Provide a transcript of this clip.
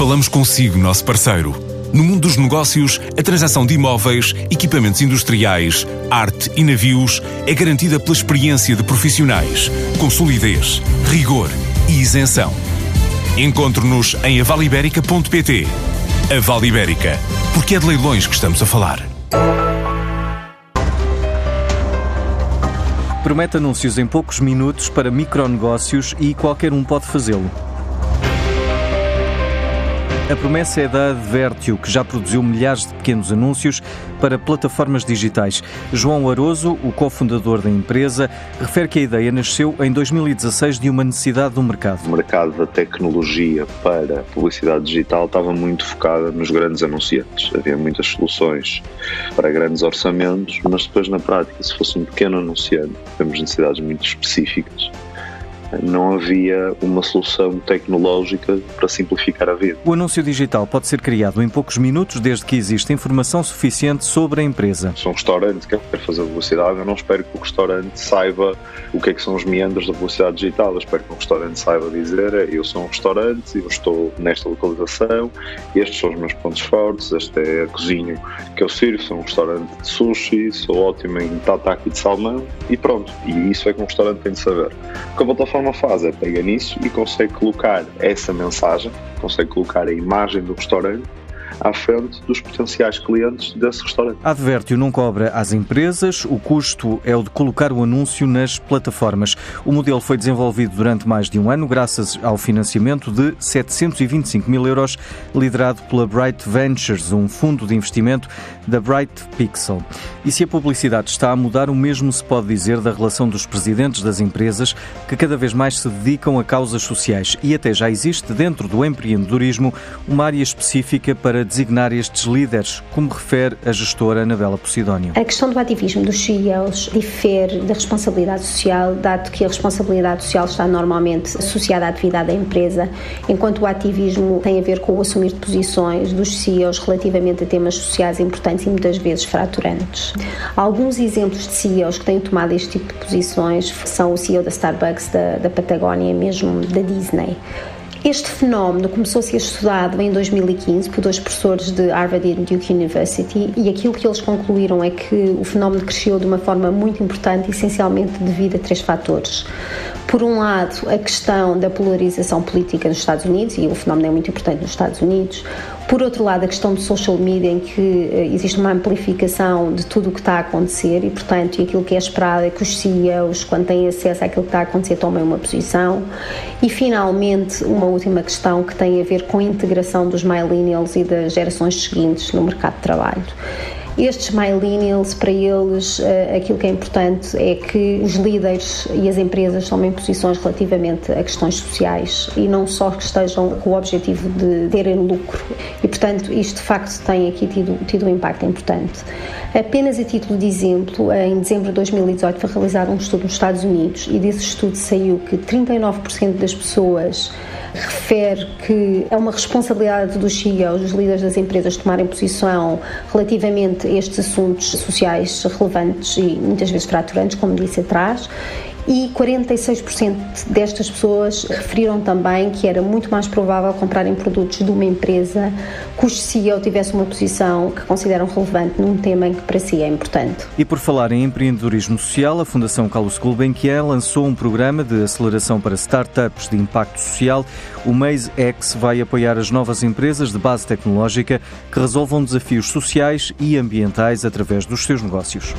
Falamos consigo, nosso parceiro. No mundo dos negócios, a transação de imóveis, equipamentos industriais, arte e navios é garantida pela experiência de profissionais, com solidez, rigor e isenção. Encontre-nos em avaliberica.pt. A Vale Ibérica, porque é de leilões que estamos a falar. Promete anúncios em poucos minutos para micronegócios e qualquer um pode fazê-lo. A promessa é da Advertio, que já produziu milhares de pequenos anúncios para plataformas digitais. João Aroso, o cofundador da empresa, refere que a ideia nasceu em 2016 de uma necessidade do mercado. O mercado da tecnologia para publicidade digital estava muito focada nos grandes anunciantes. Havia muitas soluções para grandes orçamentos, mas depois na prática, se fosse um pequeno anunciante, temos necessidades muito específicas não havia uma solução tecnológica para simplificar a vida. O anúncio digital pode ser criado em poucos minutos desde que exista informação suficiente sobre a empresa. Se um restaurante quer fazer publicidade, eu não espero que o restaurante saiba o que é que são os meandros da publicidade digital. Eu espero que o restaurante saiba dizer eu sou um restaurante, eu estou nesta localização, estes são os meus pontos fortes, esta é a cozinha que eu sirvo, sou um restaurante de sushi, sou ótimo em tataki de salmão e pronto. E isso é que um restaurante tem de saber. Com a plataforma plataforma faz. É pega nisso e consegue colocar essa mensagem, consegue colocar a imagem do restaurante à frente dos potenciais clientes desse restaurante. Adverte-o não cobra às empresas, o custo é o de colocar o anúncio nas plataformas. O modelo foi desenvolvido durante mais de um ano graças ao financiamento de 725 mil euros, liderado pela Bright Ventures, um fundo de investimento da Bright Pixel. E se a publicidade está a mudar, o mesmo se pode dizer da relação dos presidentes das empresas, que cada vez mais se dedicam a causas sociais. E até já existe dentro do empreendedorismo uma área específica para designar estes líderes, como refere a gestora Anabela Posidónio. A questão do ativismo dos CEOs difere da responsabilidade social, dado que a responsabilidade social está normalmente associada à atividade da empresa, enquanto o ativismo tem a ver com o assumir posições dos CEOs relativamente a temas sociais importantes e muitas vezes fraturantes. Alguns exemplos de CEOs que têm tomado este tipo de posições são o CEO da Starbucks, da, da Patagónia, mesmo da Disney. Este fenómeno começou a ser estudado em 2015 por dois professores de Harvard e Duke University e aquilo que eles concluíram é que o fenómeno cresceu de uma forma muito importante, essencialmente devido a três fatores. Por um lado, a questão da polarização política nos Estados Unidos, e o fenómeno é muito importante nos Estados Unidos. Por outro lado, a questão do social media, em que eh, existe uma amplificação de tudo o que está a acontecer e, portanto, aquilo que é esperado é que os CEOs, quando têm acesso àquilo que está a acontecer, tomem uma posição. E, finalmente, uma última questão que tem a ver com a integração dos millennials e das gerações seguintes no mercado de trabalho. Estes millennials, para eles, eh, aquilo que é importante é que os líderes e as empresas tomem posições relativamente a questões sociais e não só que estejam com o objetivo de terem lucro. E, portanto, isto de facto tem aqui tido, tido um impacto importante. Apenas a título de exemplo, em dezembro de 2018 foi realizado um estudo nos Estados Unidos e desse estudo saiu que 39% das pessoas refere que é uma responsabilidade dos CEOs, dos líderes das empresas, tomarem posição relativamente a estes assuntos sociais relevantes e muitas vezes fraturantes, como disse atrás, e 46% destas pessoas referiram também que era muito mais provável comprarem produtos de uma empresa cujo CEO tivesse uma posição que consideram relevante num tema em que para si é importante. E por falar em empreendedorismo social, a Fundação Carlos Gulbenkian lançou um programa de aceleração para startups de impacto social. O Maze X vai apoiar as novas empresas de base tecnológica que resolvam desafios sociais e ambientais através dos seus negócios.